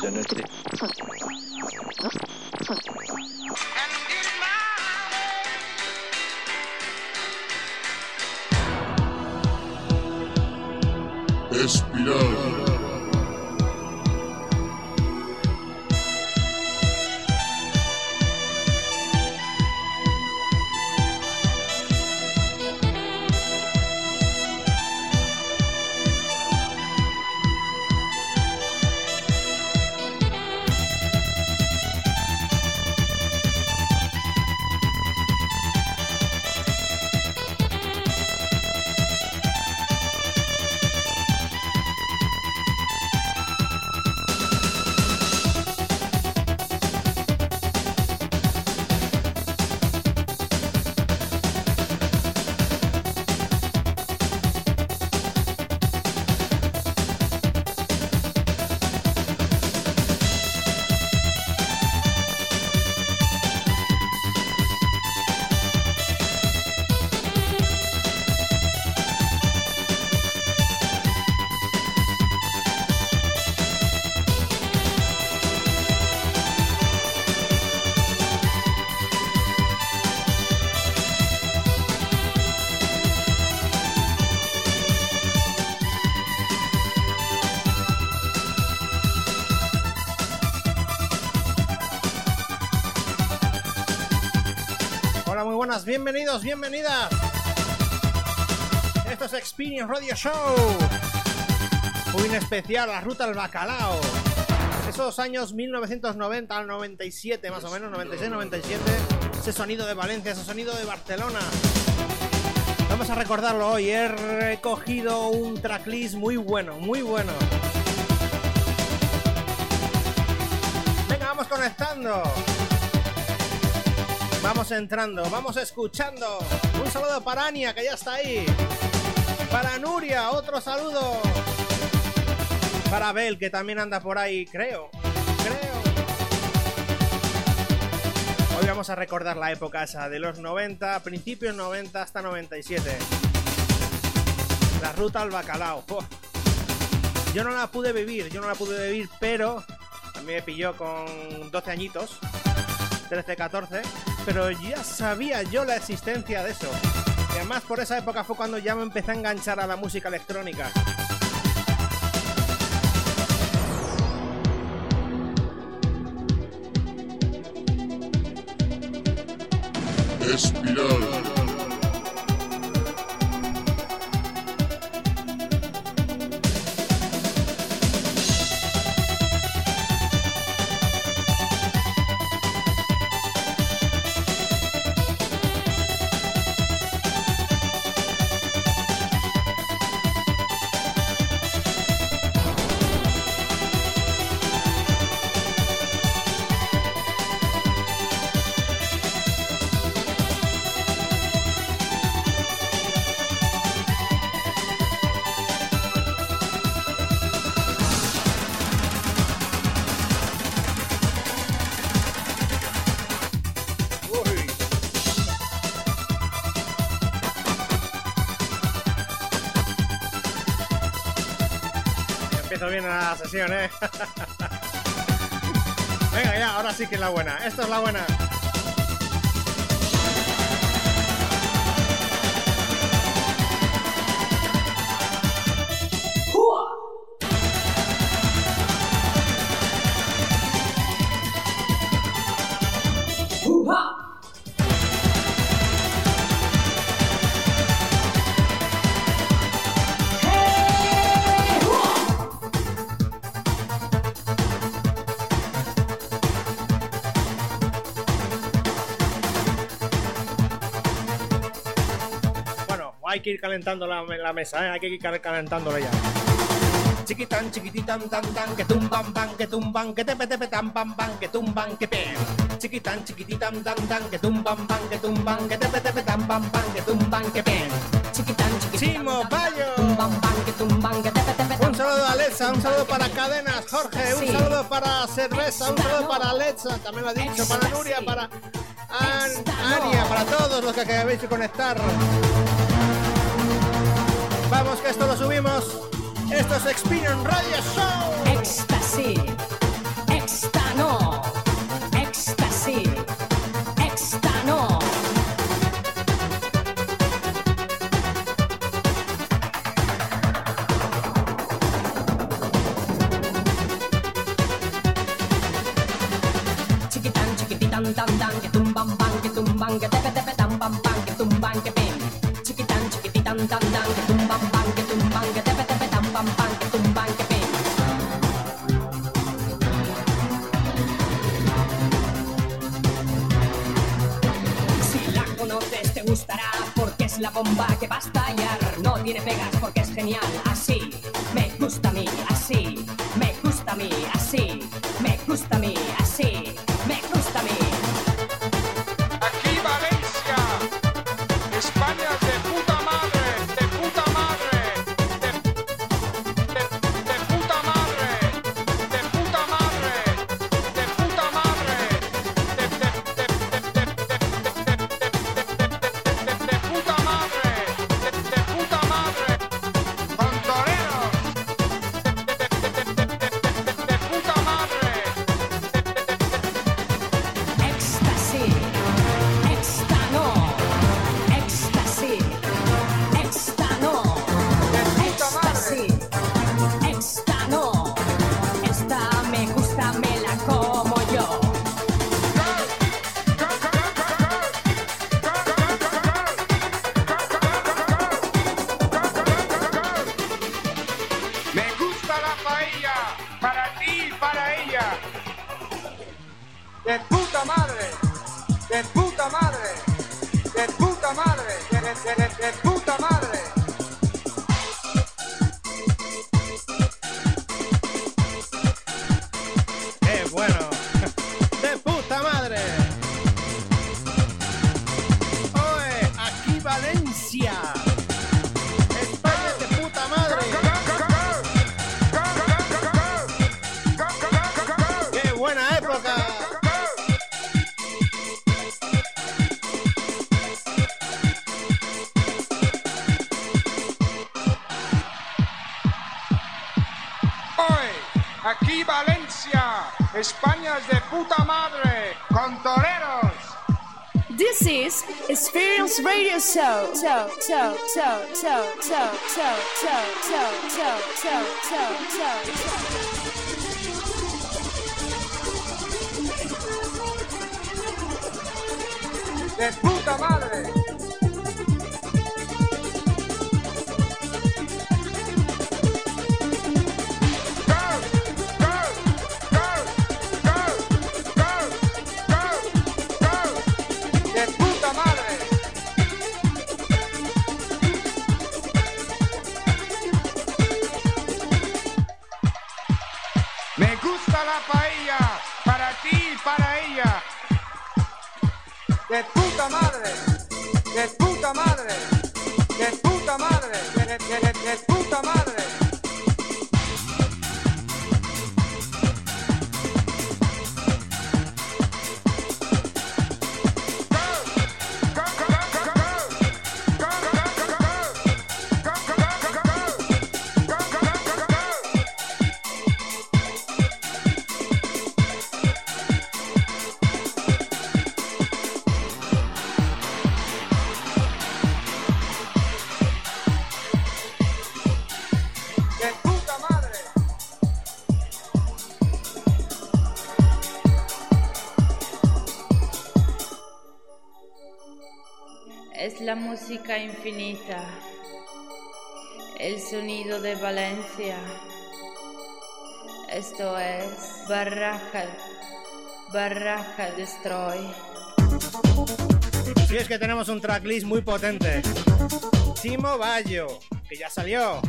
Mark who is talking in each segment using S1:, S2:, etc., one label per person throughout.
S1: Tennessee.
S2: Espiral.
S3: Bienvenidos, bienvenidas. Esto es Experience Radio Show. En especial la ruta al bacalao. Esos años 1990 al 97, más o menos, 96-97. Ese sonido de Valencia, ese sonido de Barcelona. Vamos a recordarlo hoy. He recogido un tracklist muy bueno, muy bueno. Venga, vamos conectando. Vamos entrando, vamos escuchando. Un saludo para Ania, que ya está ahí. Para Nuria, otro saludo. Para Bel, que también anda por ahí, creo. Creo. Hoy vamos a recordar la época esa de los 90, principios 90 hasta 97. La ruta al bacalao. Yo no la pude vivir, yo no la pude vivir, pero a mí me pilló con 12 añitos, 13, 14, pero ya sabía yo la existencia de eso. Y además por esa época fue cuando ya me empecé a enganchar a la música electrónica.
S2: Espiral.
S3: La sesión, ¿eh? Venga, ya, ahora sí que es la buena. Esto es la buena. Que ir calentando la, la mesa, ¿eh? Hay que ir cal- calentándola ya. Chiquitán, chiquititán, tan, tan, que tumban, pan, que tumban, que tepe, tepe, tan, pam, pam, que tumban, que pen. Chiquitán, chiquititán, tan, tan, que tumban, pan, que tumban, que tepe, tepe, tan, pam, pam, que tumban, que pen.
S4: Chiquitán,
S3: Bayo.
S4: Tumban, ban, que tumban, que tepe, tepe,
S3: Un saludo a Alexa, un saludo para Cadenas, Jorge, un saludo para Cerveza, un saludo para Alexa, también lo ha dicho, para Nuria, para An- Ania, para todos los que acabáis de conectar. Vamos, que esto lo subimos. Esto es Experience Radio Show.
S4: Ecstasy.
S1: mañana. Radio Show. So, so, so, so, so, so, so, so, so, so, so, so, so.
S5: de puta madre.
S2: es la música infinita, el sonido de Valencia. Esto es Barraca, Barraca Destroy.
S3: Sí, es que tenemos un tracklist muy potente. Timo Bayo, que ya salió.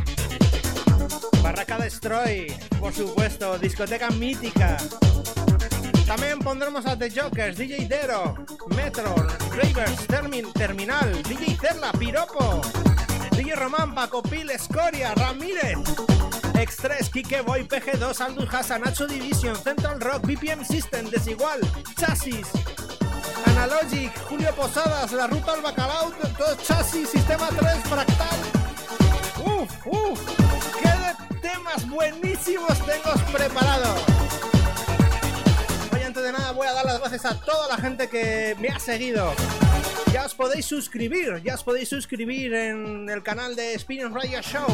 S3: Barraca Destroy, por supuesto, discoteca mítica. También pondremos a The Jokers, DJ Dero, Metro, Ravers, Termin, Terminal, DJ Terla, Piropo, DJ Román, Paco Pil, Escoria, Ramírez, X3, Kike Boy, PG2, Andrew Hassan, Nacho Division, Central Rock, BPM System, Desigual, Chasis, Analogic, Julio Posadas, La Ruta al Bacalao, todo Chasis, Sistema 3, Fractal. ¡Uf, uf! ¡Qué de temas buenísimos tengo preparados! de nada voy a dar las gracias a toda la gente que me ha seguido. Ya os podéis suscribir, ya os podéis suscribir en el canal de Spinning Radio Show.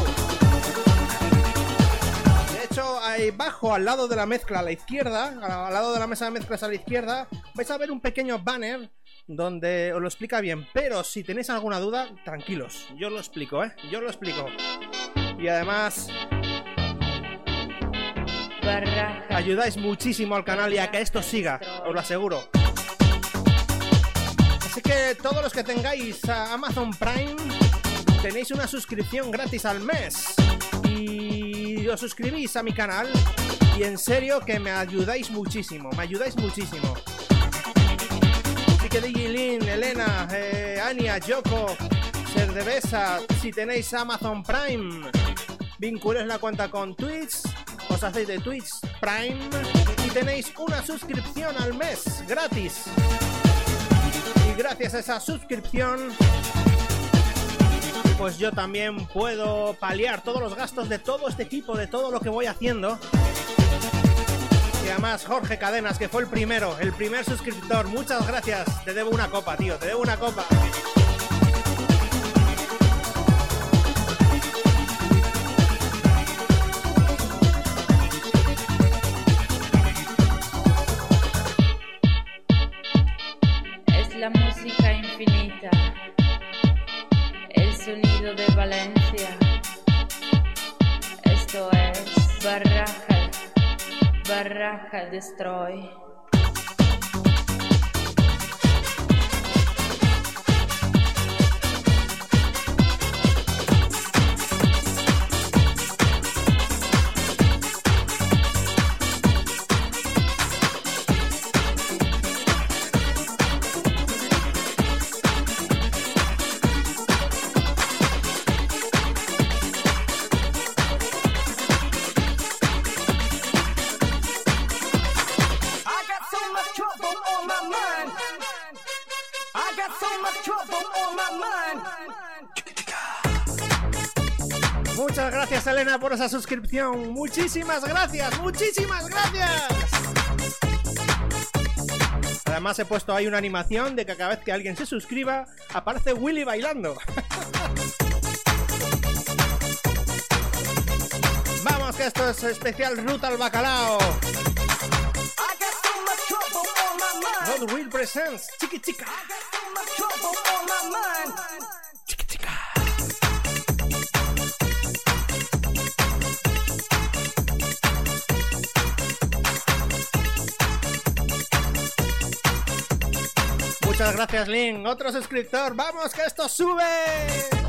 S3: De hecho, ahí abajo, al lado de la mezcla, a la izquierda, al lado de la mesa de mezclas a la izquierda, vais a ver un pequeño banner donde os lo explica bien. Pero si tenéis alguna duda, tranquilos, yo lo explico, ¿eh? Yo lo explico. Y además, ayudáis muchísimo al canal y a que esto siga, os lo aseguro. Así que todos los que tengáis Amazon Prime tenéis una suscripción gratis al mes. Y os suscribís a mi canal y en serio que me ayudáis muchísimo, me ayudáis muchísimo. Así que DJ Lin, Elena, eh, Ania, Yoko, Serdevesa, si tenéis Amazon Prime, vinculéis la cuenta con Twitch, os hacéis de Twitch Prime y tenéis una suscripción al mes gratis. Y gracias a esa suscripción, pues yo también puedo paliar todos los gastos de todo este equipo, de todo lo que voy haciendo. Y además Jorge Cadenas, que fue el primero, el primer suscriptor, muchas gracias. Te debo una copa, tío, te debo una copa.
S6: Infinita. El sonido de Valencia. Esto es Barraca. Barraca Destroy.
S3: Por esa suscripción. Muchísimas gracias, muchísimas gracias. Además he puesto ahí una animación de que cada vez que alguien se suscriba aparece Willy bailando. Vamos que esto es especial Ruta al Bacalao. God Will Presents Chiqui Chica. Muchas gracias, Link. Otro suscriptor. ¡Vamos, que esto sube!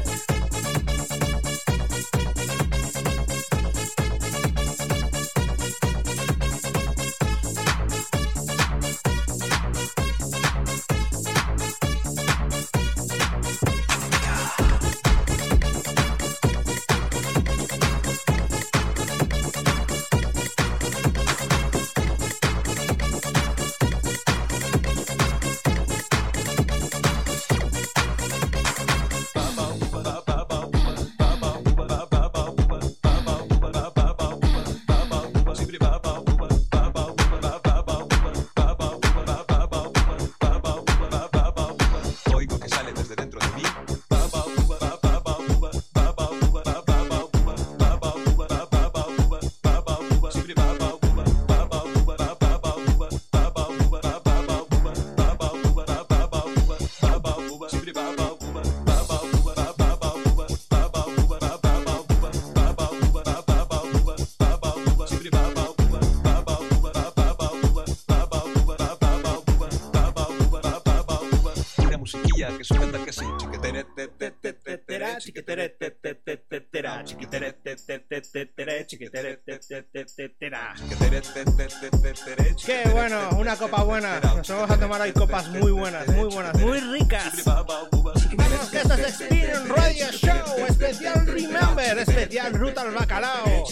S3: ¡Qué bueno! Una copa buena. Nos vamos a tomar hoy copas muy buenas, muy buenas, muy ricas. Vamos que esto es Experience Radio Show, especial Remember, especial Ruta al Bacalao.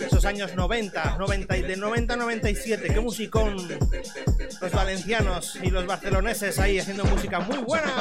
S3: Esos años 90, 90 y de 90 a 97, qué musicón. Los valencianos y los barceloneses ahí haciendo música muy buena.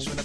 S7: suena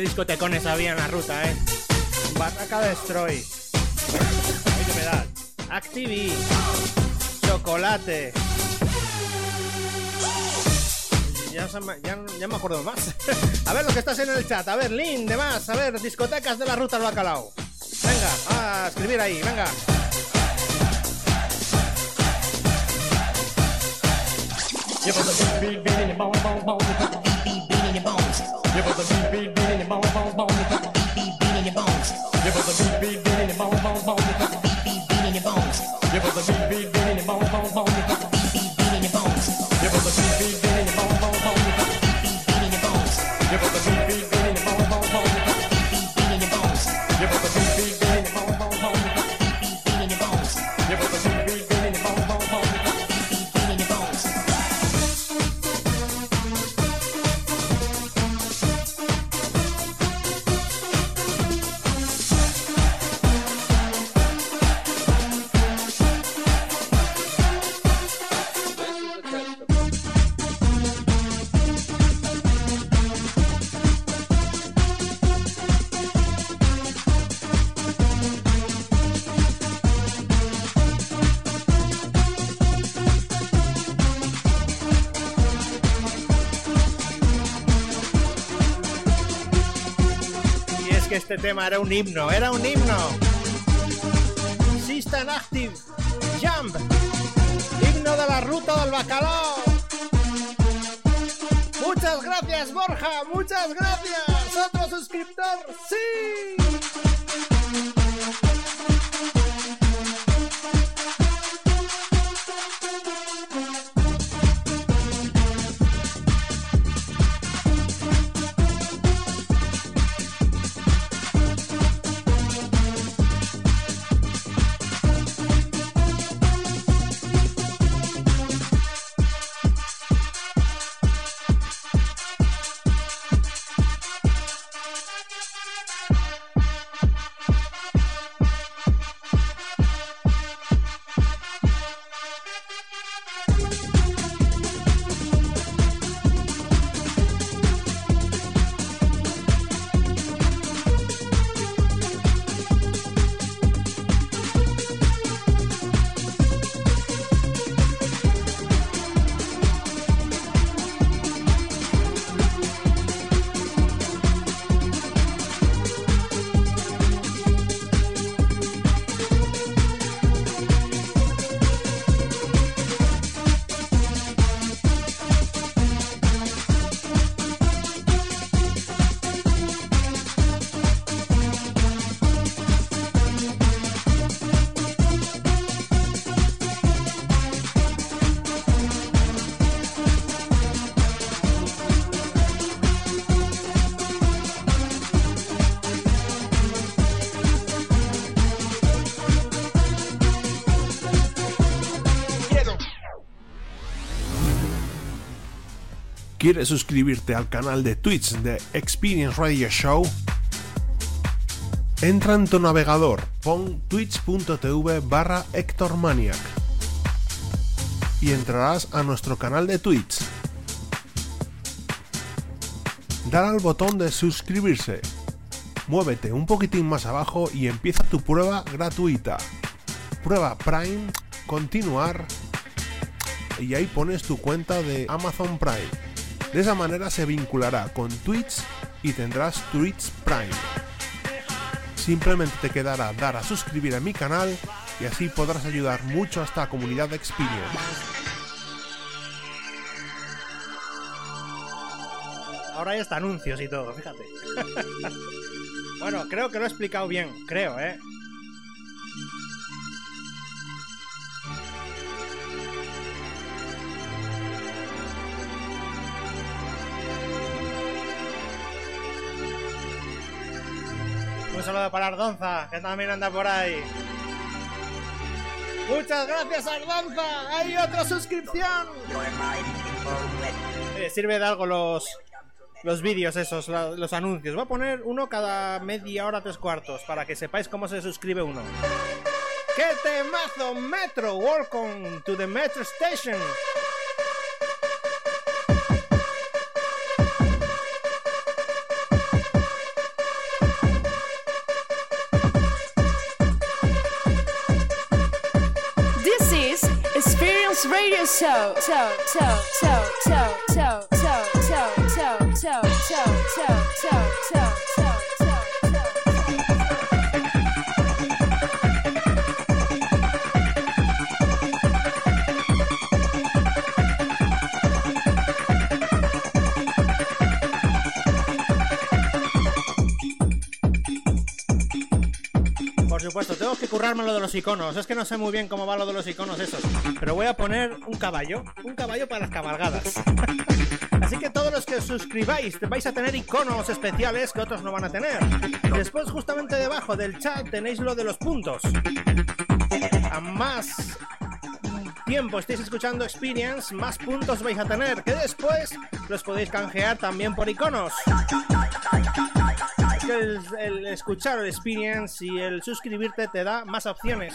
S3: discotecones había en la ruta, ¿eh? Barraca Destroy. Hay. Activi. Chocolate. Ya, ya, ya, me acuerdo más. a ver lo que estás en el chat. A ver, Lin, demás. A ver, discotecas de la ruta al bacalao. Venga, a escribir ahí. Venga.
S8: Give us a beat, beat, beat in your bones, bones, bones. Give us a bones. Beat, beat, beat in your bones, bones, bones.
S3: este tema era un himno, era un himno. System Active, Jump, himno de la ruta del bacalao. Muchas gracias Borja, muchas gracias. Otro suscriptor, sí.
S9: ¿Quieres suscribirte al canal de Twitch de Experience Radio Show? Entra en tu navegador, pon twitch.tv barra HectorManiac y entrarás a nuestro canal de Twitch. Dar al botón de suscribirse. Muévete un poquitín más abajo y empieza tu prueba gratuita. Prueba Prime, continuar y ahí pones tu cuenta de Amazon Prime. De esa manera se vinculará con Twitch y tendrás Twitch Prime. Simplemente te quedará dar a suscribir a mi canal y así podrás ayudar mucho a esta comunidad de Experience.
S3: Ahora hay hasta anuncios y todo, fíjate. bueno, creo que lo he explicado bien, creo, ¿eh? Un saludo para Ardonza, que también anda por ahí. Muchas gracias, Ardonza. Hay otra suscripción. Eh, sirve de algo los los vídeos esos, los anuncios. Voy a poner uno cada media hora, tres cuartos, para que sepáis cómo se suscribe uno. ¡Qué temazo, Metro! Welcome to the Metro Station.
S2: Radio Show. Show, show, show, show, show,
S3: tengo que currarme lo de los iconos. Es que no sé muy bien cómo va lo de los iconos esos. Pero voy a poner un caballo. Un caballo para las cabalgadas. Así que todos los que suscribáis vais a tener iconos especiales que otros no van a tener. Después, justamente debajo del chat, tenéis lo de los puntos. A más tiempo estéis escuchando Experience, más puntos vais a tener. Que después los podéis canjear también por iconos. El escuchar el experience y el suscribirte te da más opciones.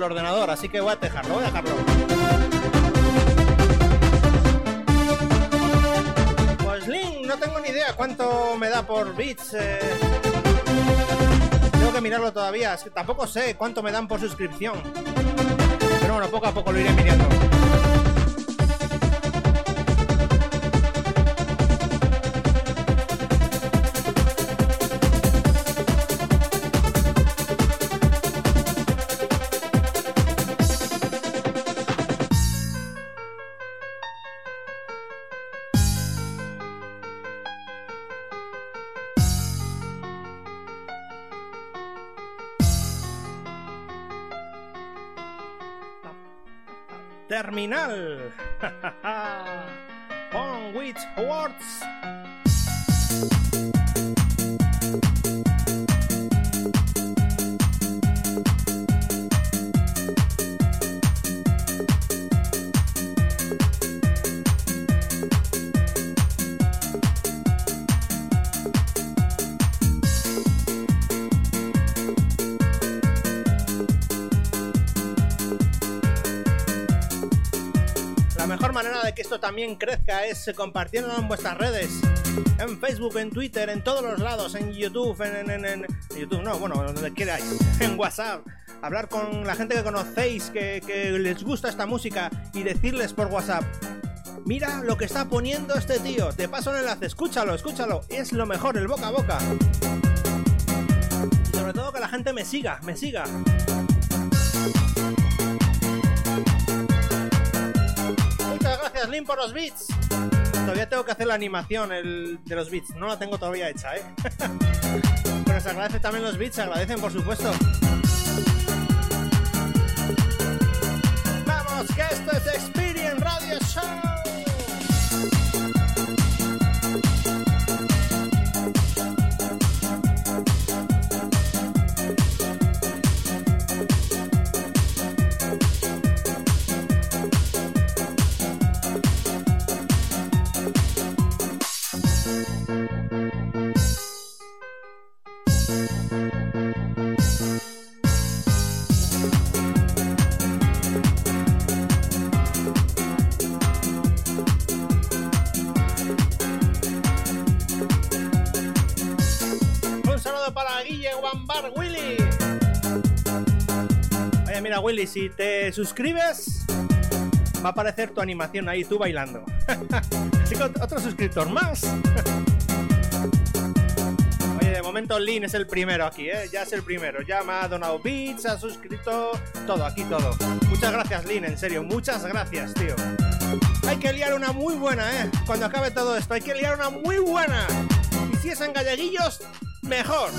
S3: Carga tanto el ordenador, así que voy a dejarlo, voy a dejarlo. Pues Link, no tengo ni idea cuánto me da por bits. eh. Tengo que mirarlo todavía. Tampoco sé cuánto me dan por suscripción. Pero bueno, poco a poco lo iré mirando. Terminal. On which words? También crezca es compartiéndolo en vuestras redes. En Facebook, en Twitter, en todos los lados, en YouTube, en, en- en- YouTube no, bueno, donde queráis, en WhatsApp. Hablar con la gente que conocéis, que, que les gusta esta música y decirles por WhatsApp. Mira lo que está poniendo este tío. Te paso el enlace, escúchalo, escúchalo. Es lo mejor, el boca a boca. Sobre todo que la gente me siga, me siga. Por los beats. Todavía tengo que hacer la animación el- de los beats. No la tengo todavía hecha, ¿eh? Pero se agradece también los beats, se agradecen, por supuesto. Vamos, que esto es Willy, si te suscribes, va a aparecer tu animación ahí, tú bailando. Así otro suscriptor más. Oye, de momento Lin es el primero aquí, ¿eh? Ya es el primero. Ya me ha donado ha suscrito, todo, aquí todo. Muchas gracias, Lin, en serio, muchas gracias, tío. Hay que liar una muy buena, ¿eh? Cuando acabe todo esto, hay que liar una muy buena. Y si es en galleguillos, mejor.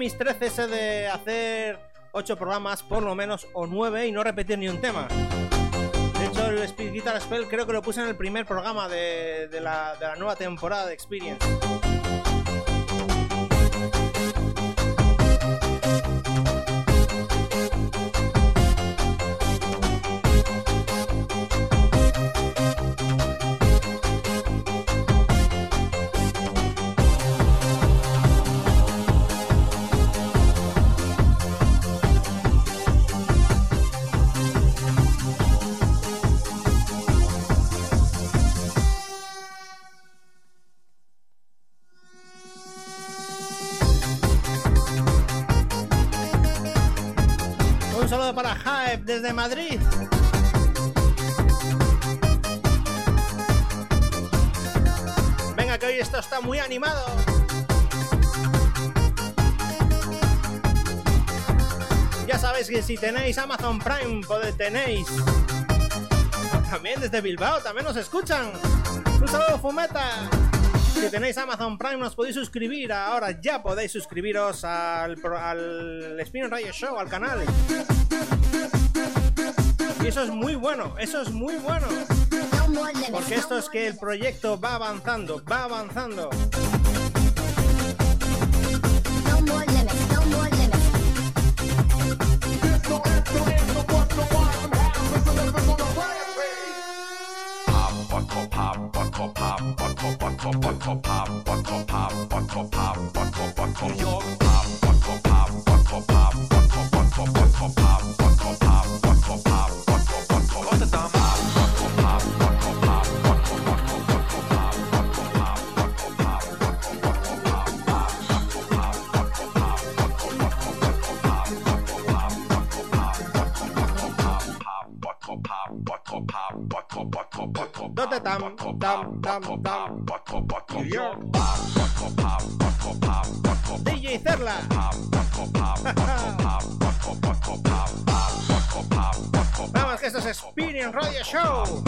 S3: Mis 13 ese de hacer 8 programas por lo menos o 9 y no repetir ni un tema. De hecho, el Speed Guitar Spell creo que lo puse en el primer programa de la nueva temporada de Experience. Madrid. Venga, que hoy esto está muy animado. Ya sabéis que si tenéis Amazon Prime, podéis tenéis. También desde Bilbao, también nos escuchan. Un saludo, Fumeta. Si tenéis Amazon Prime, nos podéis suscribir. Ahora ya podéis suscribiros al, al Spin Radio Show, al canal. Y eso es muy bueno, eso es muy bueno. Porque esto es que el proyecto va avanzando, va avanzando. ¿Dónde tam, tam, tam, tam? New York. DJ Cerla. Vamos, que esto es Experience Radio Show.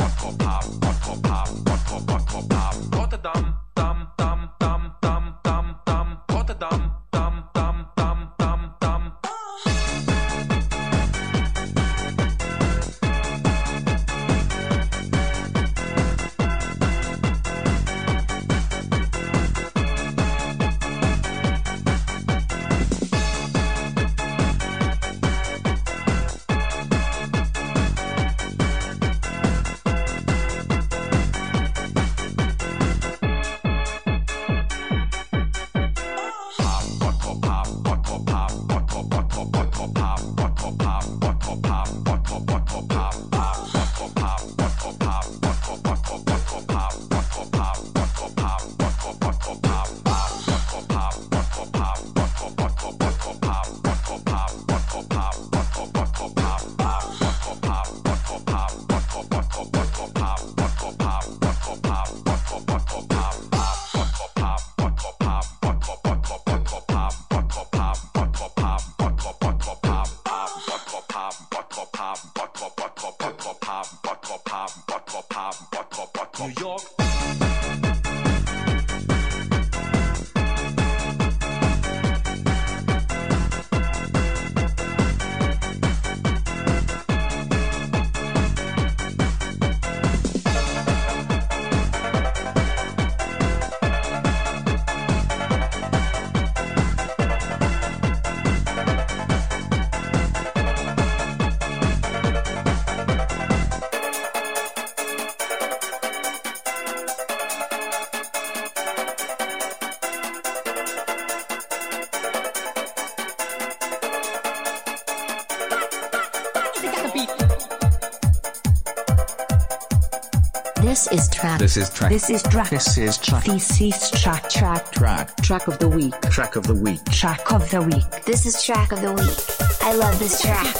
S10: This is track.
S11: This is track.
S10: This is track.
S11: This is track.
S10: This is track. Track.
S11: Track.
S10: Track of the week.
S11: Track of the week.
S10: Track of the week.
S12: This is track of the week. I love this track.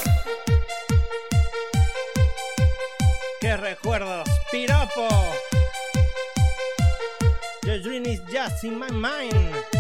S3: ¡Qué recuerdos! ¡Piropo! Your dream is just in my mind.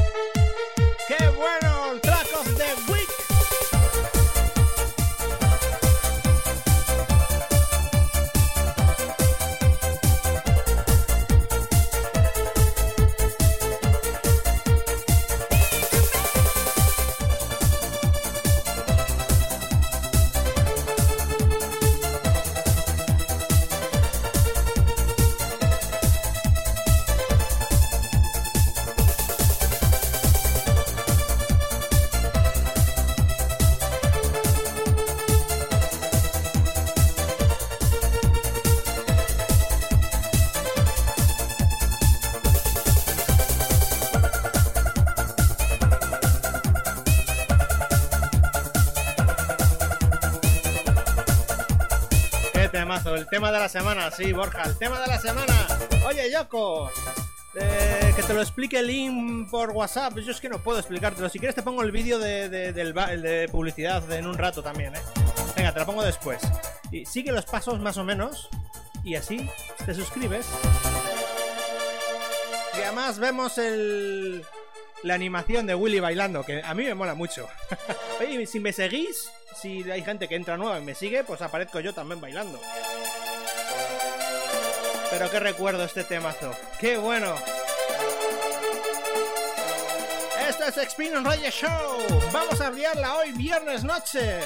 S3: Tema de la semana, sí, Borja, el tema de la semana. Oye, Yoko, eh, que te lo explique Link por WhatsApp. Yo es que no puedo explicártelo. Si quieres, te pongo el vídeo de, de- el de publicidad en un rato también, ¿eh? Venga, te lo pongo después. Y sigue los pasos más o menos. Y así te suscribes. Y además vemos el. La animación de Willy bailando, que a mí me mola mucho. Oye, si me seguís, si hay gente que entra nueva y me sigue, pues aparezco yo también bailando. Pero qué recuerdo este temazo. ¡Qué bueno! Esto es Experience Radio Show. Vamos a liarla hoy viernes noche.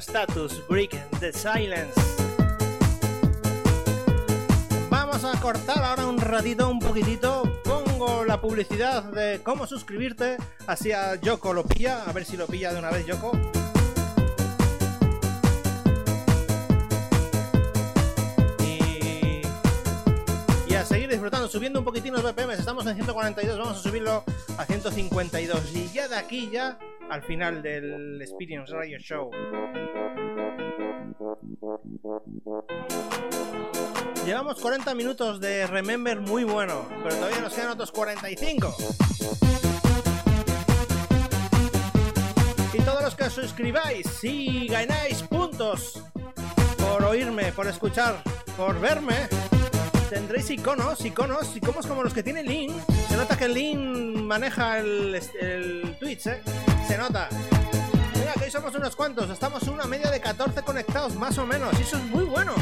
S3: Status Break the Silence. Vamos a cortar ahora un ratito, un poquitito. Pongo la publicidad de cómo suscribirte. Así a Yoko lo pilla, a ver si lo pilla de una vez Yoko. A seguir disfrutando, subiendo un poquitín los BPM. Estamos en 142, vamos a subirlo a 152. Y ya de aquí, ya al final del Experience Radio Show. Llevamos 40 minutos de Remember muy bueno, pero todavía nos quedan otros 45. Y todos los que os suscribáis y ganáis puntos por oírme, por escuchar, por verme, tendréis iconos, iconos, iconos como los que tiene Link. Se nota que Link maneja el Twitch, ¿eh? Se nota. Mira, que hoy somos unos cuantos, estamos una media de 14 conectados, más o menos, y eso es muy bueno.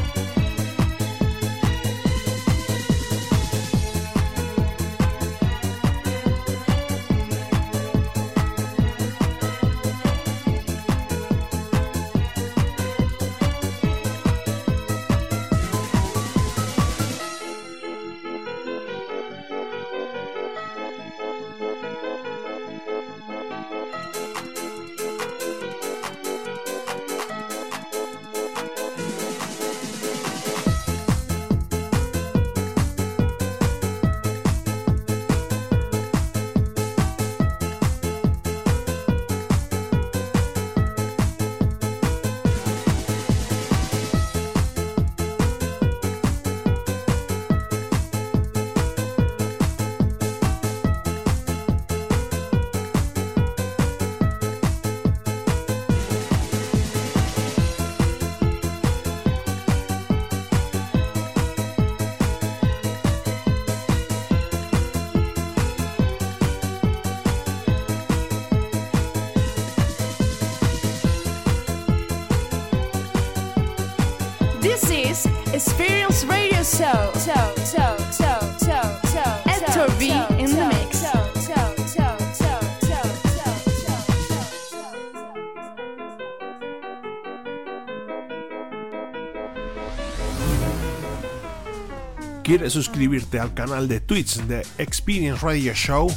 S9: ¿Quieres suscribirte al canal de Twitch de Experience Radio Show?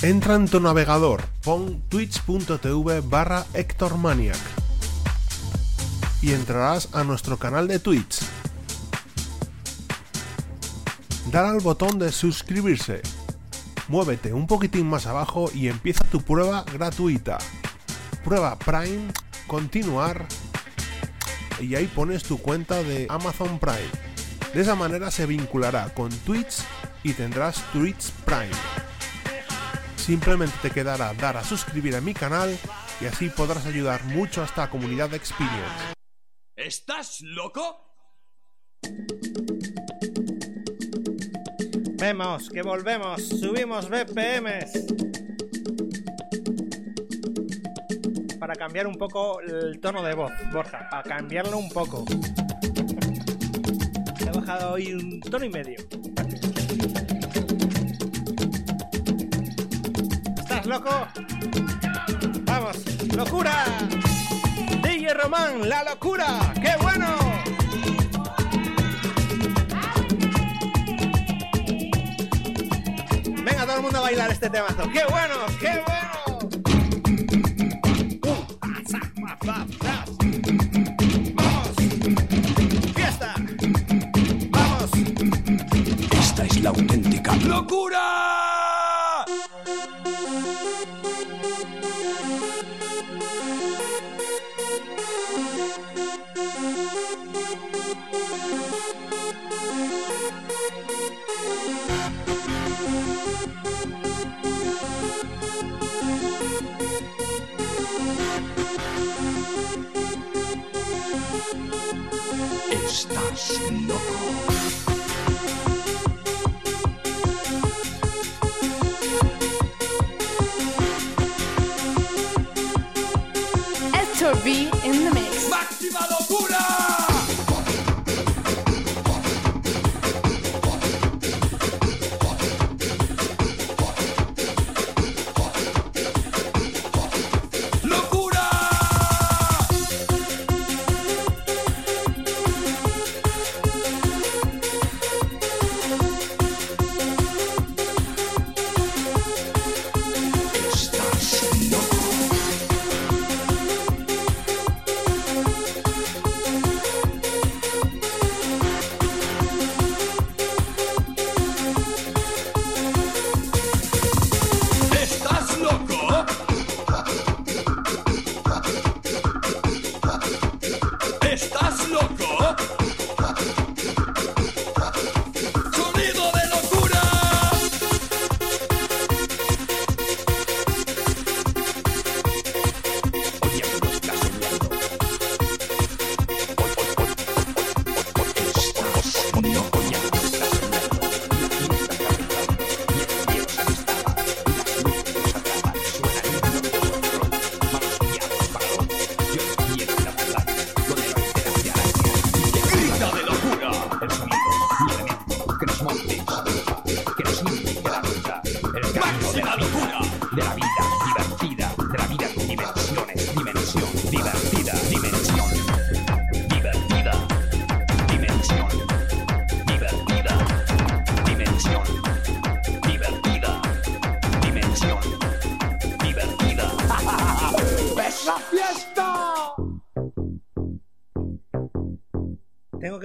S9: Entra en tu navegador, pon twitch.tv barra HectorManiac y entrarás a nuestro canal de Twitch. Dale al botón de suscribirse. Muévete un poquitín más abajo y empieza tu prueba gratuita. Prueba Prime, continuar y ahí pones tu cuenta de Amazon Prime. De esa manera se vinculará con Twitch y tendrás Twitch Prime. Simplemente te quedará dar a suscribir a mi canal y así podrás ayudar mucho a esta comunidad de Experience.
S13: ¿Estás loco?
S3: Vemos que volvemos, subimos BPMs. Para cambiar un poco el tono de voz, Borja, para cambiarlo un poco. Bajado hoy un tono y medio. ¿Estás loco? Vamos, locura. DJ Román, la locura. ¡Qué bueno! Venga, todo el mundo a bailar este temazo. ¡Qué bueno! ¡Qué bueno!
S13: La auténtica locura.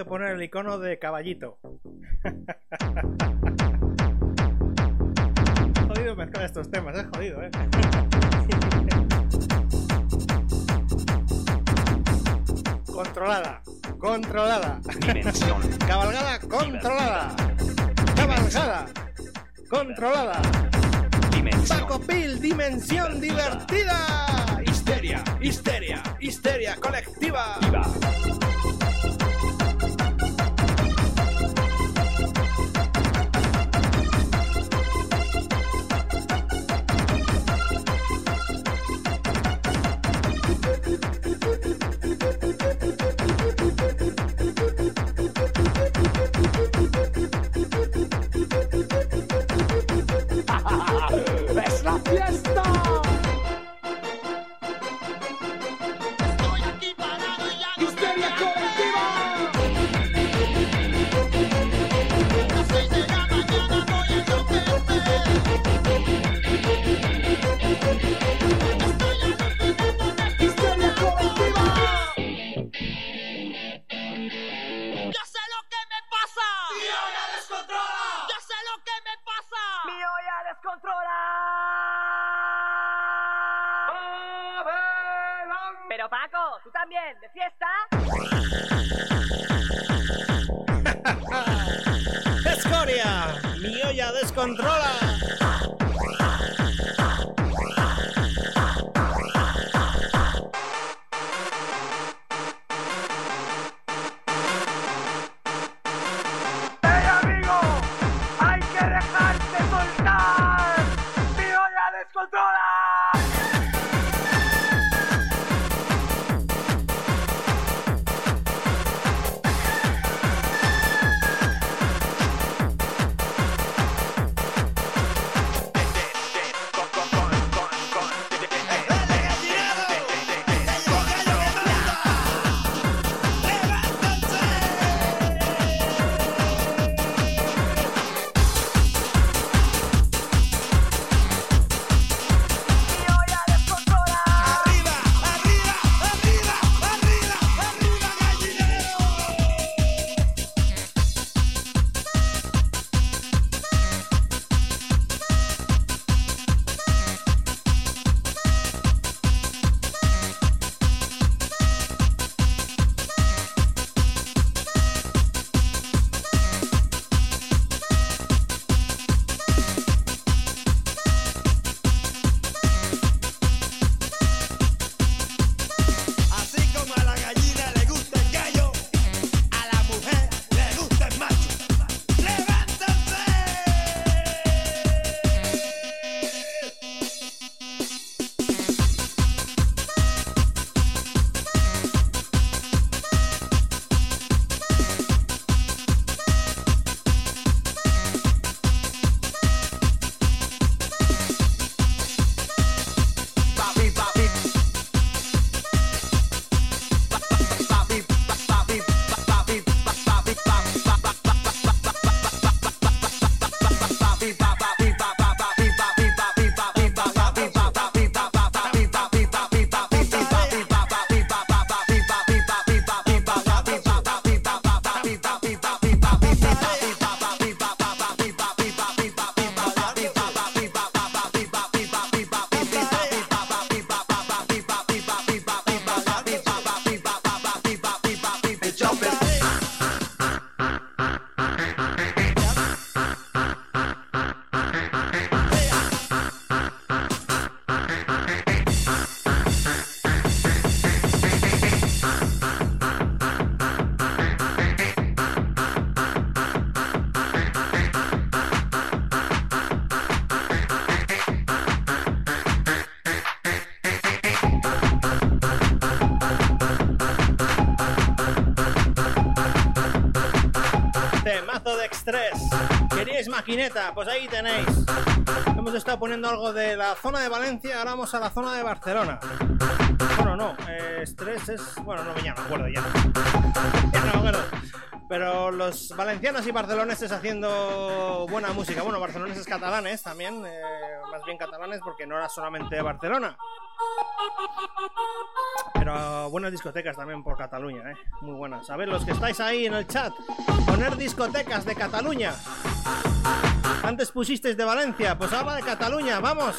S3: Poner el icono de caballito. jodido mezclar estos temas, es jodido, eh. Controlada, controlada.
S13: Dimensión.
S3: Cabalgada controlada. Cabalgada controlada.
S13: Dimensión.
S3: Paco Pil, dimensión divertida. Histeria, histeria, histeria colectiva.
S13: ¡Es
S3: Pues ahí tenéis. Hemos estado poniendo algo de la zona de Valencia, ahora vamos a la zona de Barcelona. Bueno, no, eh, Express es. Bueno, no, me acuerdo ya. Ya no me acuerdo. Pero los valencianos y barceloneses haciendo buena música. Bueno, barceloneses catalanes también, eh, más bien catalanes porque no era solamente Barcelona. Pero buenas discotecas también por Cataluña, ¿eh? Muy buenas. A ver, los que estáis ahí en el chat, poner discotecas de Cataluña. Antes pusisteis de Valencia, pues ahora de Cataluña, vamos.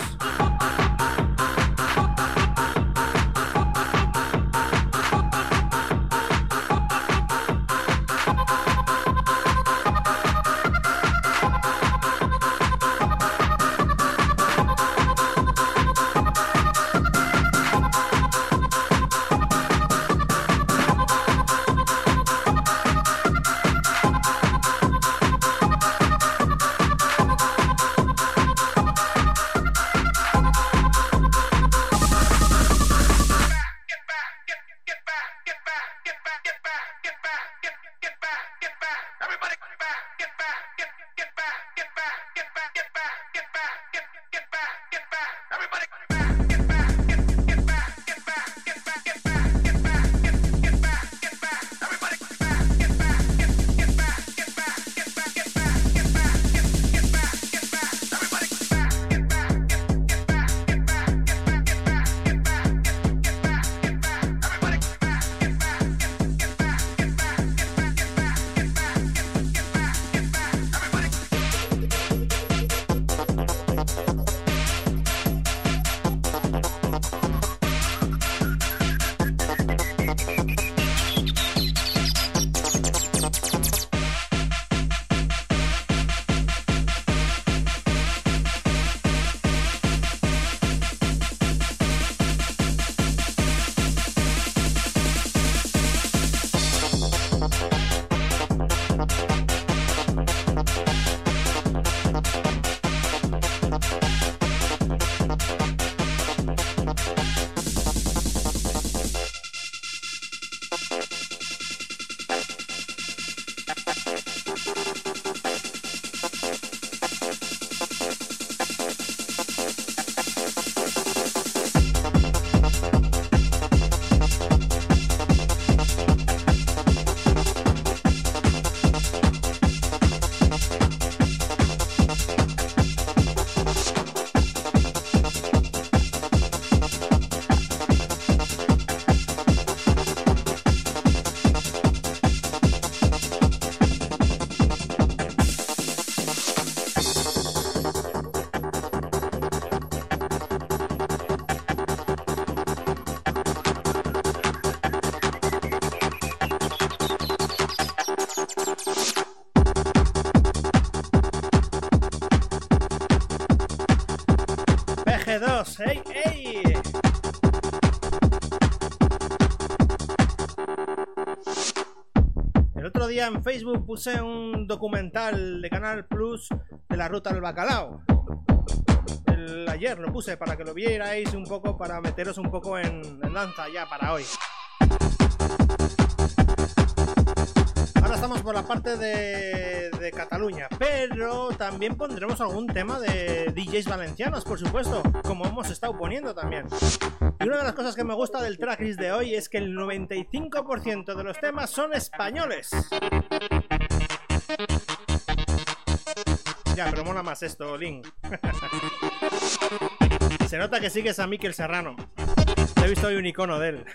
S3: En Facebook puse un documental de Canal Plus de la ruta del bacalao. Ayer lo puse para que lo vierais un poco, para meteros un poco en, en danza ya para hoy. Ahora estamos por la parte de, de Cataluña, pero también pondremos algún tema de DJs valencianos, por supuesto, como hemos estado poniendo también. Y una de las cosas que me gusta del tracklist de hoy es que el 95% de los temas son españoles. Ya, pero mola más esto, Link. Se nota que sigues a Miquel Serrano. He visto hoy un icono de él.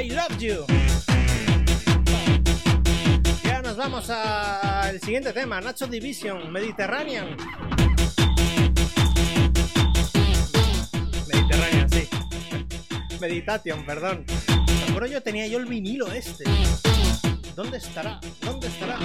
S3: I love you. Ya nos vamos al siguiente tema, Nacho Division, Mediterranean. Mediterranean, sí. Meditation, perdón. Acuerdo yo tenía yo el vinilo este. ¿Dónde estará? ¿Dónde estará?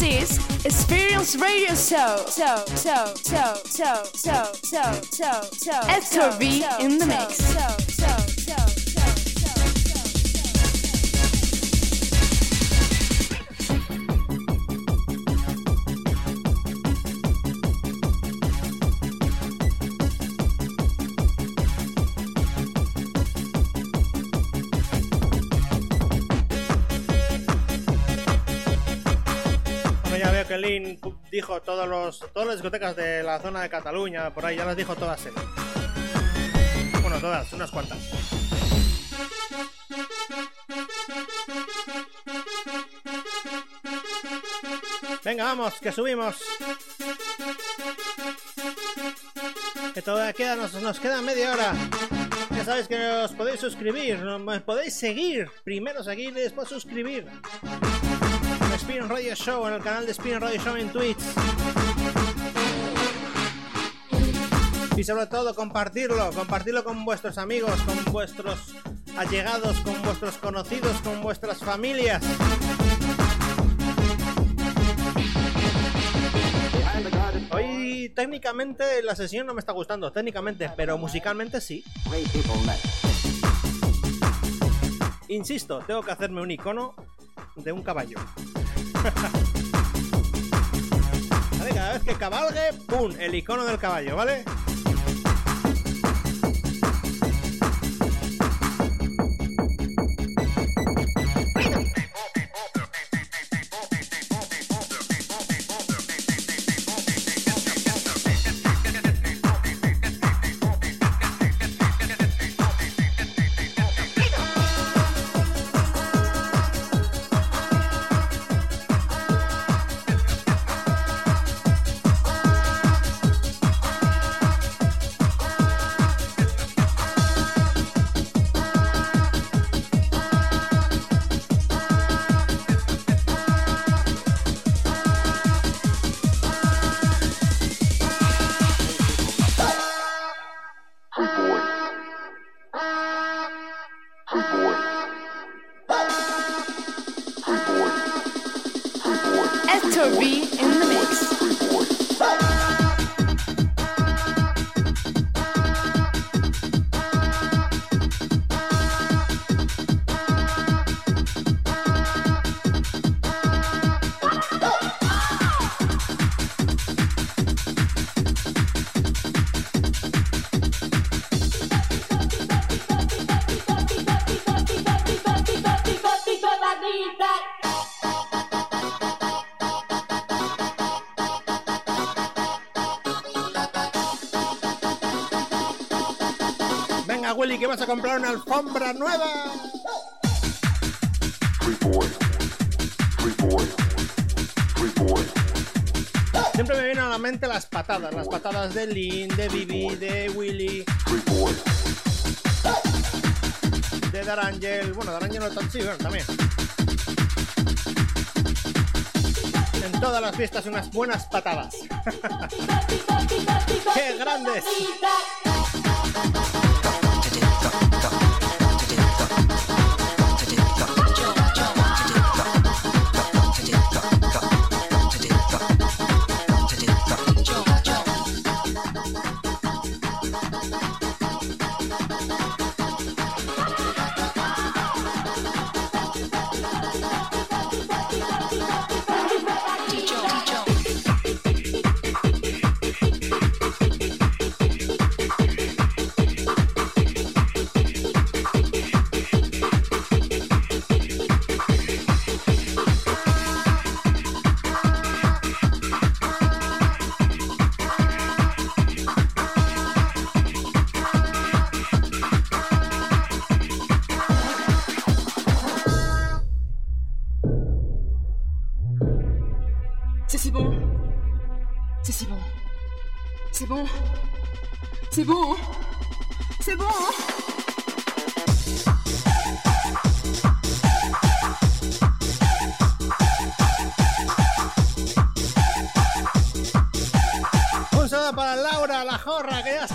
S2: This is Experience Radio Show. So, so, so, so, so, so, so, so. Hector V in the mix. So, so, so,
S3: todos los, todas las discotecas de la zona de Cataluña, por ahí ya las dijo todas él. Bueno, todas, unas cuantas. Venga, vamos, que subimos. Que todavía queda, nos, nos queda media hora. Ya sabéis que os podéis suscribir, podéis seguir. Primero seguir y después suscribir. Spin Radio Show en el canal de Spin Radio Show en Twitch. Y sobre todo compartirlo, compartirlo con vuestros amigos, con vuestros allegados, con vuestros conocidos, con vuestras familias. Hoy técnicamente la sesión no me está gustando, técnicamente, pero musicalmente sí. Insisto, tengo que hacerme un icono de un caballo. Cada vez que cabalgue, ¡pum! El icono del caballo, ¿vale? A comprar una alfombra nueva. Siempre me vienen a la mente las patadas, las patadas de Lynn, de Bibi, de Willy, de Darangel. Bueno, Darangel no tan sí, bueno, también. En todas las fiestas unas buenas patadas. ¡Qué grandes!
S14: C'est si bon. C'est bon. C'est bon. C'est bon.
S3: Un saludo para Laura, la jorra, que ya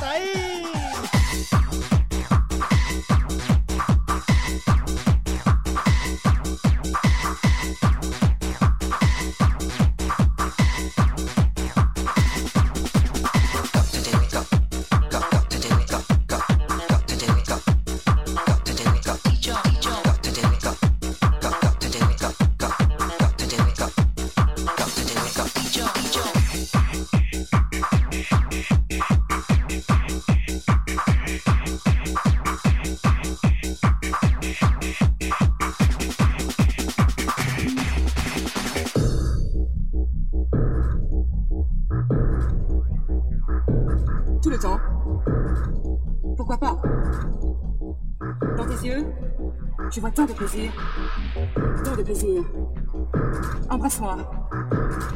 S14: Embrasse-moi.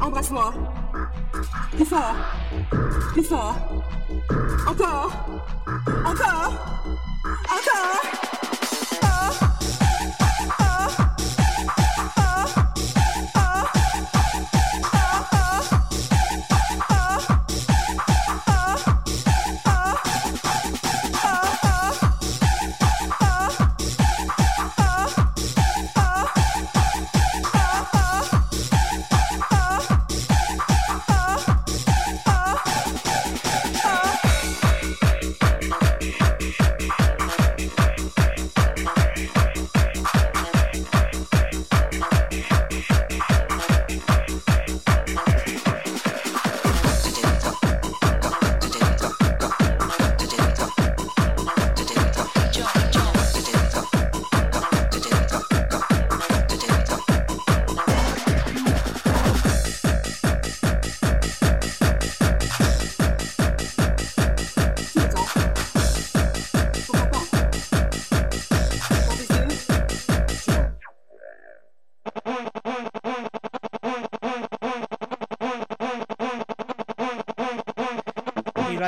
S14: Embrasse-moi. Plus fort. Plus fort.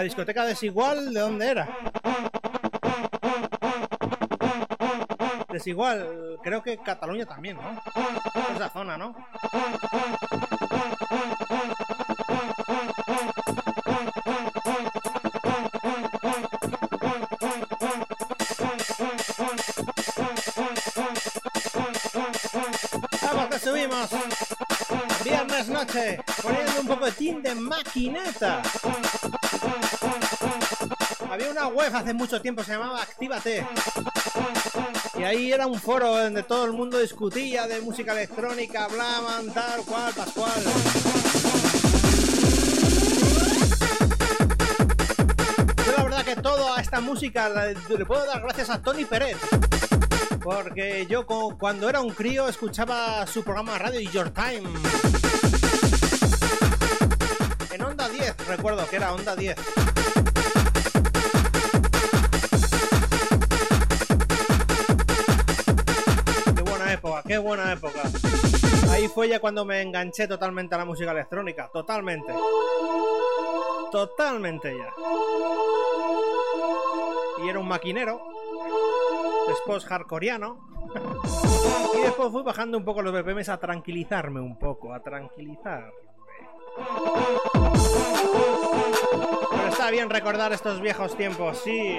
S3: La discoteca desigual de dónde era? Desigual, creo que Cataluña también, ¿no? Esa zona, ¿no? Subimos. Viernes noche, poniendo un poco de tin de maquineta. Había una web hace mucho tiempo, se llamaba Actívate. Y ahí era un foro donde todo el mundo discutía de música electrónica, hablaban tal cual, pascual. Yo la verdad que toda esta música le puedo dar gracias a Tony Pérez. Porque yo cuando era un crío escuchaba su programa de radio y Your Time. Recuerdo que era Onda 10. Qué buena época, qué buena época. Ahí fue ya cuando me enganché totalmente a la música electrónica, totalmente. Totalmente ya. Y era un maquinero, después hardcoreano. Y después fui bajando un poco los BPMs a tranquilizarme un poco, a tranquilizarme. Está bien recordar estos viejos tiempos, sí.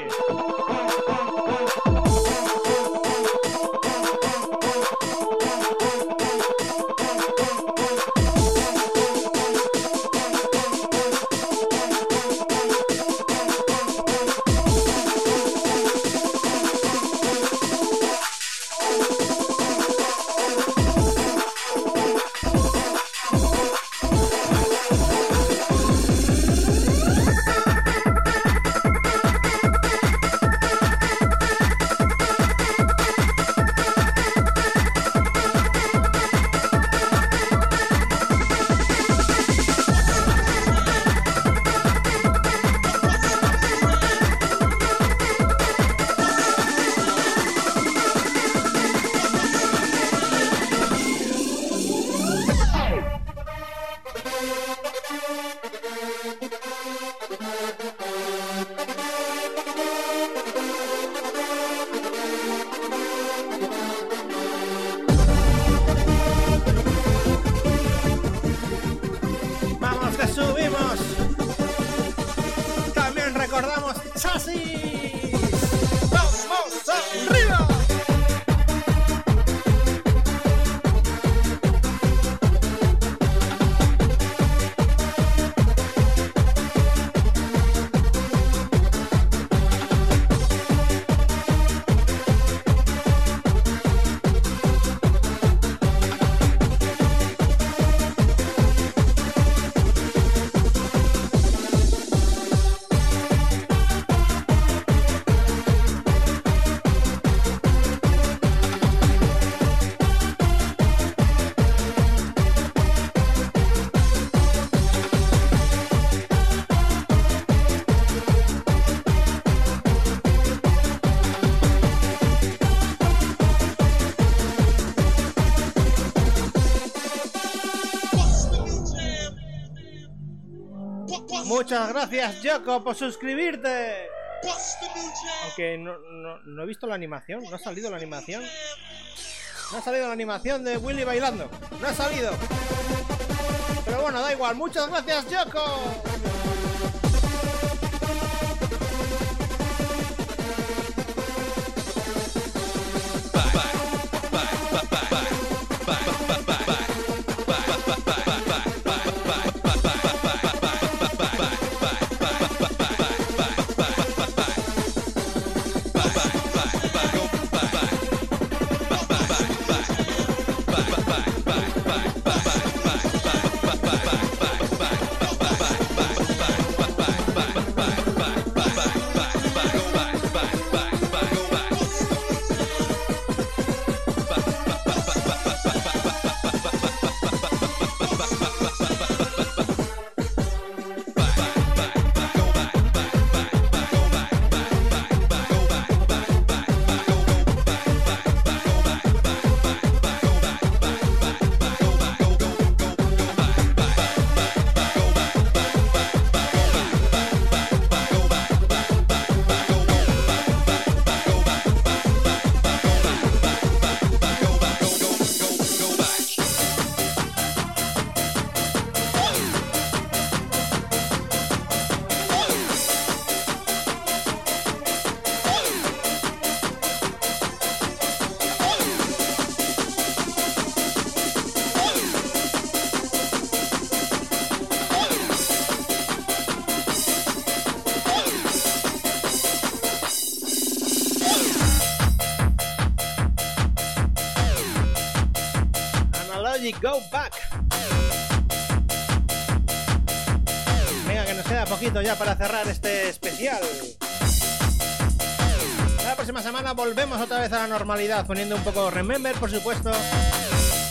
S3: Muchas gracias, Yoko, por suscribirte. Aunque no, no- no he visto la animación, no ha salido la animación. No ha salido la animación de Willy bailando. No ha salido. Pero bueno, da igual. Muchas gracias, Yoko. Venga, que nos queda poquito ya para cerrar este especial. La próxima semana volvemos otra vez a la normalidad, poniendo un poco Remember, por supuesto,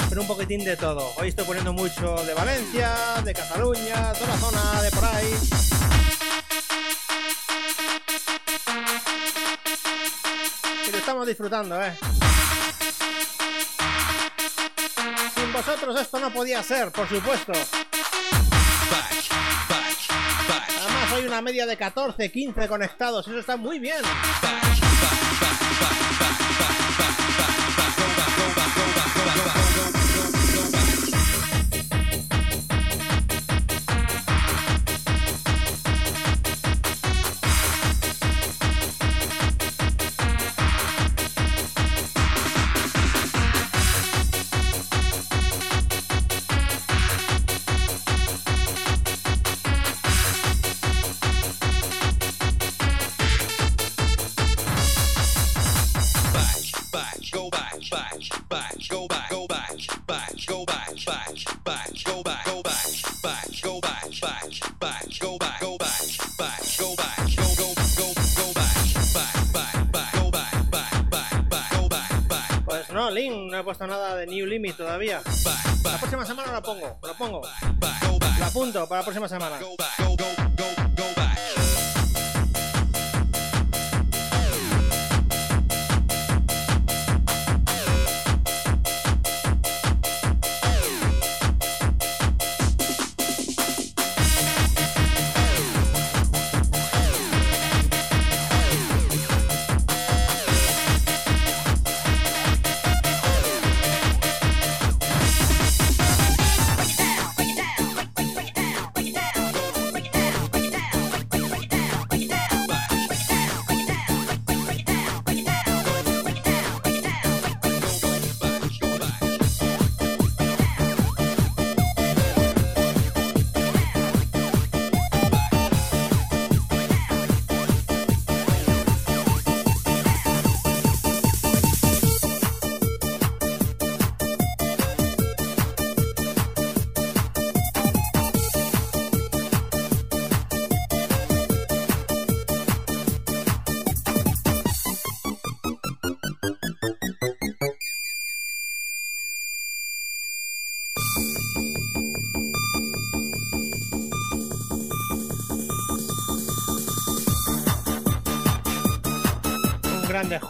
S3: pero un poquitín de todo. Hoy estoy poniendo mucho de Valencia, de Cataluña, toda la zona de por ahí. Y lo estamos disfrutando, ¿eh? Esto no podía ser, por supuesto. Además hay una media de 14, 15 conectados, eso está muy bien.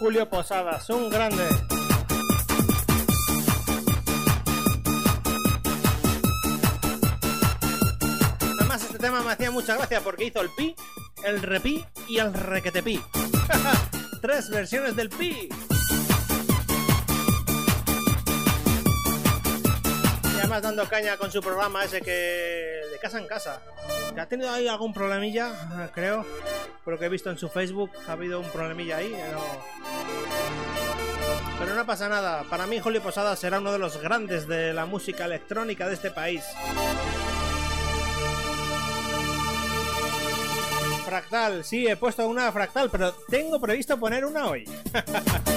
S3: Julio Posadas, un grande. Además, este tema me hacía mucha gracia porque hizo el pi, el repi y el requetepi. Tres versiones del pi. Además dando caña con su programa ese que de casa en casa. Ha tenido ahí algún problemilla, creo. Por lo que he visto en su Facebook, ha habido un problemilla ahí. eh, no- Pero no pasa nada. Para mí, Julio Posada será uno de los grandes de la música electrónica de este país. Fractal, sí, he puesto una fractal, pero tengo previsto poner una hoy.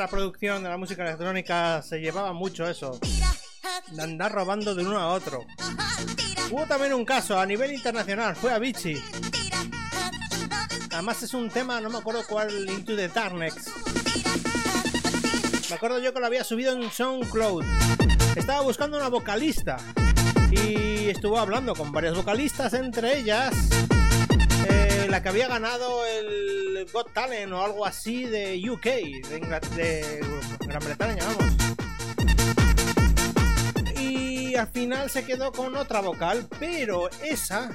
S3: la producción de la música electrónica se llevaba mucho eso. De andar robando de uno a otro. Hubo también un caso a nivel internacional, fue Avicii. Además es un tema, no me acuerdo cuál, Into the Darkness. Me acuerdo yo que lo había subido en SoundCloud. Estaba buscando una vocalista. Y estuvo hablando con varias vocalistas, entre ellas eh, la que había ganado el Got Talent o algo así de UK, de, de Gran Bretaña, vamos. Y al final se quedó con otra vocal, pero esa,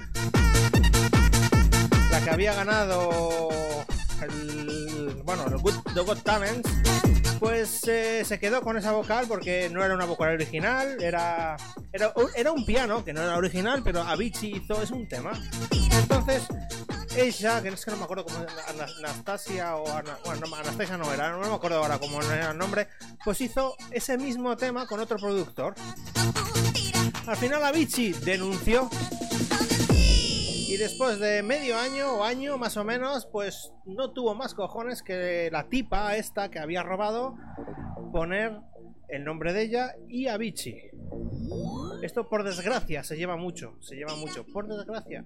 S3: la que había ganado el, bueno, el Good- The Got Talent, pues eh, se quedó con esa vocal porque no era una vocal original, era, era, era un piano que no era original, pero Avicii hizo, es un tema. Entonces, ella, que es que no me acuerdo cómo Anastasia o bueno, no, Anastasia no era, no me acuerdo ahora cómo era el nombre, pues hizo ese mismo tema con otro productor. Al final Avicii denunció y después de medio año o año más o menos, pues no tuvo más cojones que la tipa esta que había robado poner el nombre de ella y Avicii. Esto por desgracia se lleva mucho, se lleva mucho, por desgracia.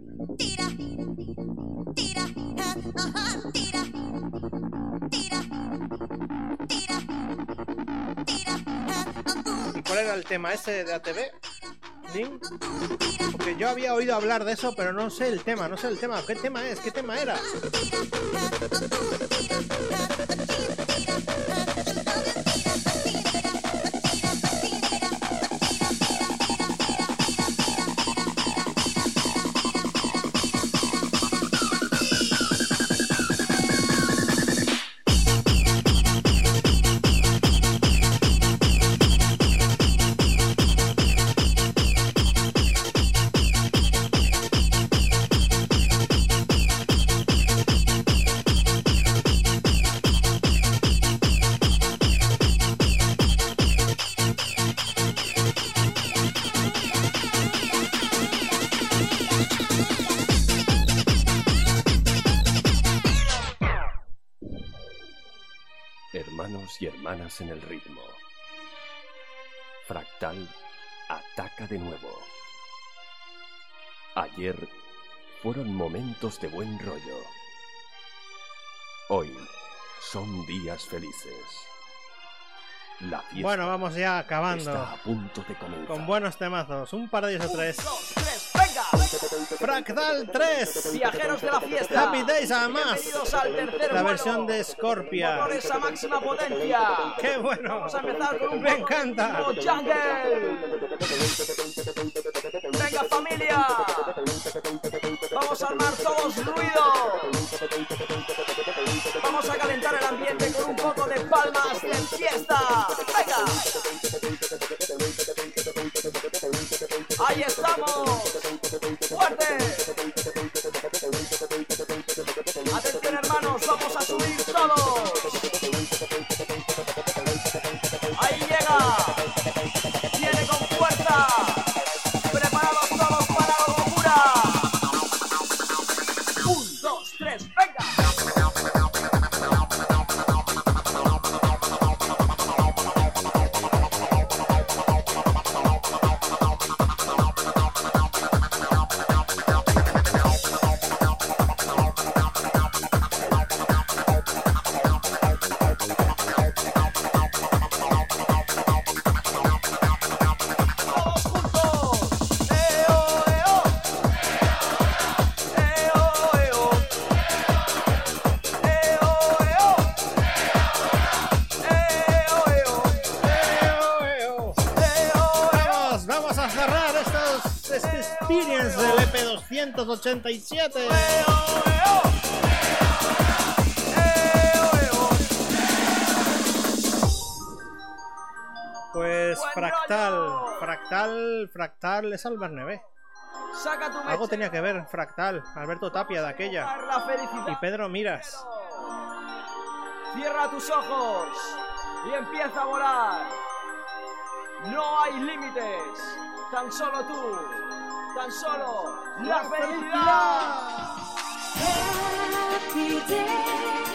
S3: ¿Y cuál era el tema ese de ATV? Link? Porque yo había oído hablar de eso, pero no sé el tema, no sé el tema. ¿Qué tema es? ¿Qué tema era?
S15: Hermanas en el ritmo. Fractal ataca de nuevo. Ayer fueron momentos de buen rollo. Hoy son días felices. La fiesta
S3: Bueno, vamos ya acabando.
S15: está a punto de comenzar.
S3: Con buenos temazos. Un par de ellos o tres.
S11: ¡Venga!
S3: Fractal 3.
S11: Viajeros de la fiesta.
S3: Happy Days además.
S11: Bienvenidos al tercer
S3: La
S11: vuelo.
S3: versión de Scorpia.
S11: Motores a máxima potencia.
S3: ¡Qué bueno!
S11: Vamos a empezar con un
S3: Me encanta.
S11: jungle. Venga familia. Vamos a armar todos ruido. Vamos a calentar el ambiente con un poco de palmas de fiesta. Venga. Ahí estamos. Fuerte. Atención hermanos, vamos a subir todos. Ahí llega.
S3: 287. Pues Fractal. Fractal, Fractal es Albert Neve. Algo tenía que ver Fractal, Alberto Tapia de aquella. Y Pedro Miras.
S11: Cierra tus ojos y empieza a volar. No hay límites, tan solo tú, tan solo la, felicidad.
S16: Happy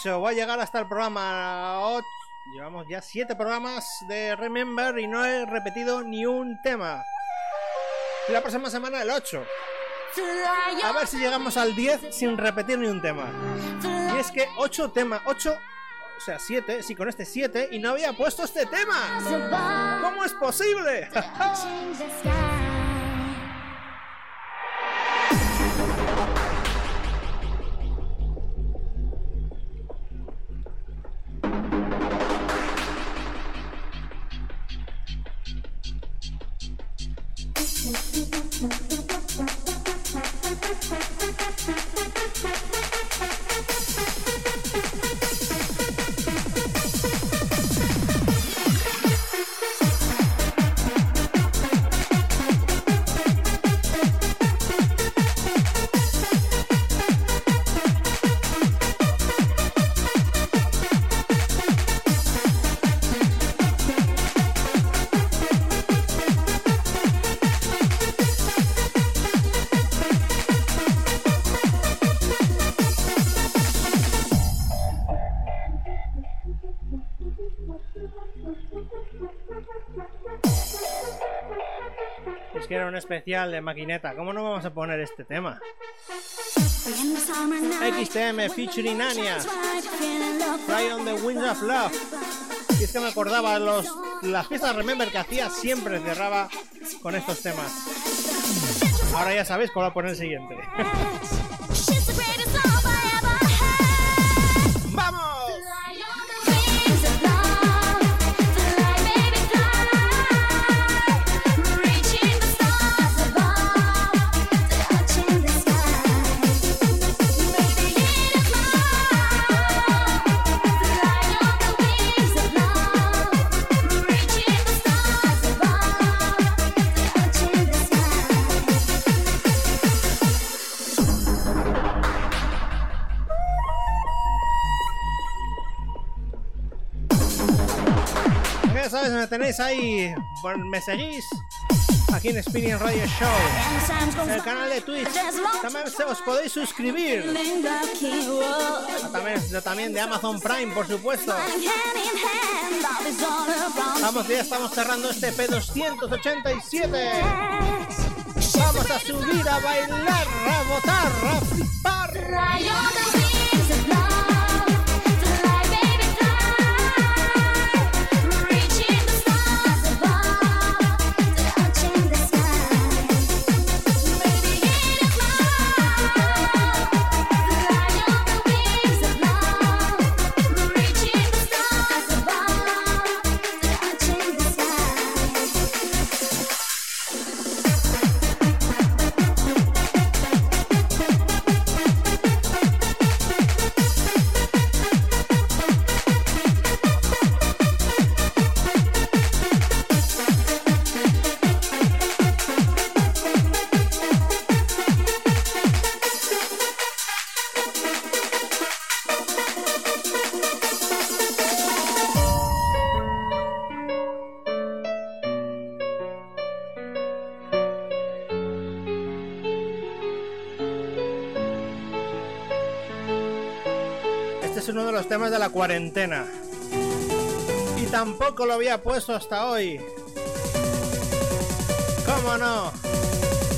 S3: dicho, voy a llegar hasta el programa 8. Llevamos ya 7 programas de Remember y no he repetido ni un tema. Y la próxima semana el 8. A ver si llegamos al 10 sin repetir ni un tema. Y es que 8 temas, 8, o sea, 7, sí, con este 7 y no había puesto este tema. ¿Cómo es posible? especial de maquineta. ¿Cómo no vamos a poner este tema? XTM featuring Anya. Fly on the Winds of Love. Y es que me acordaba, los, las fiestas Remember que hacía siempre cerraba con estos temas. Ahora ya sabéis cuál va a poner el siguiente. ahí, bueno, me seguís aquí en Spinning Radio Show, en el canal de Twitch. También se- os podéis suscribir. También, también de Amazon Prime, por supuesto. Vamos, ya estamos cerrando este P287. Vamos a subir, a bailar, a votar, a flipar. Los temas de la cuarentena. Y tampoco lo había puesto hasta hoy. ¿Cómo no?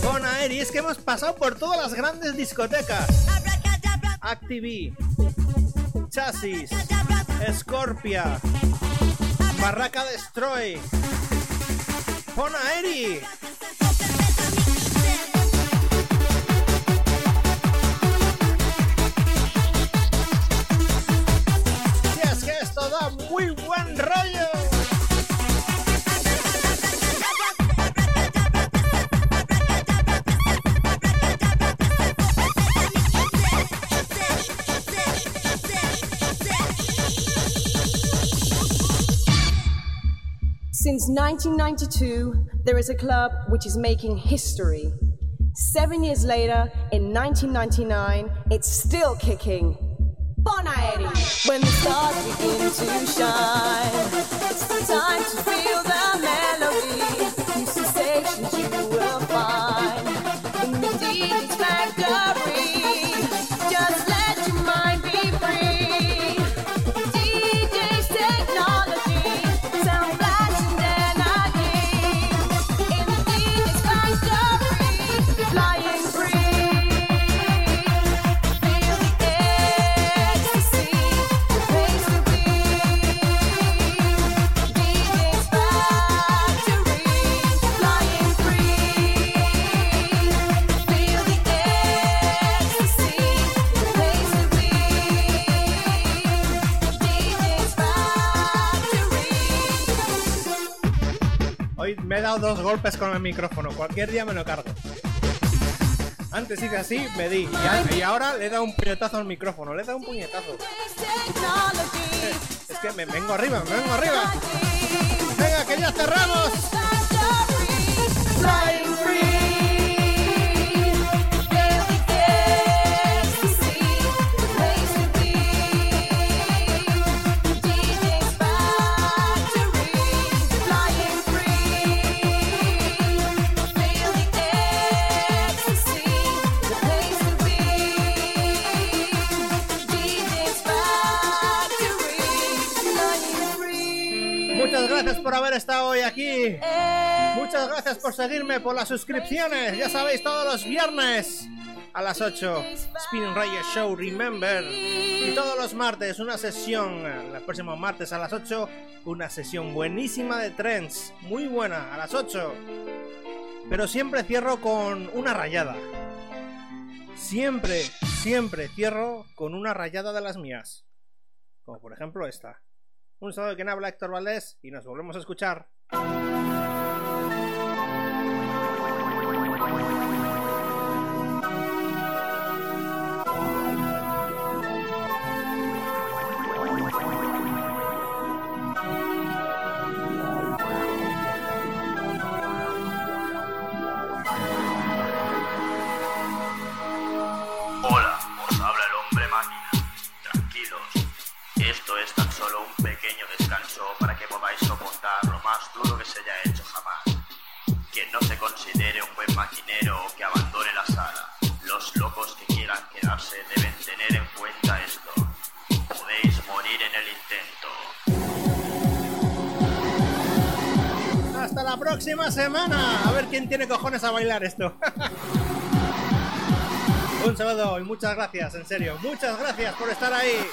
S3: Con Aeri, es que hemos pasado por todas las grandes discotecas. Activi, Chasis, Scorpia, Barraca Destroy. Pon Aeri.
S16: Since 1992, there is a club which is making history. Seven years later, in 1999, it's still kicking. Bonaeri! When the stars begin to shine, it's the time to feel the melody.
S3: Dos golpes con el micrófono. Cualquier día me lo cargo. Antes hice así, me di. Y, ahora le dado un puñetazo al micrófono. Le dado un puñetazo. Es que me vengo arriba, me vengo arriba. Venga, que ya cerramos. Por haber estado hoy aquí. Muchas gracias por seguirme, por las suscripciones. Ya sabéis, todos los viernes a las 8, Spin Radio Show Remember. Y todos los martes, una sesión, el próximo martes a las 8, una sesión buenísima de trends. Muy buena, a las 8. Pero siempre cierro con una rayada. Siempre, siempre cierro con una rayada de las mías. Como por ejemplo esta. Un saludo de quien habla Héctor Valdés y nos volvemos a escuchar.
S17: Más duro que se haya hecho jamás. Quien no se considere un buen maquinero o que abandone la sala, los locos que quieran quedarse deben tener en cuenta esto. Podéis morir en el intento.
S3: Hasta la próxima semana. A ver quién tiene cojones a bailar esto. Un saludo y muchas gracias, en serio. Muchas gracias por estar ahí.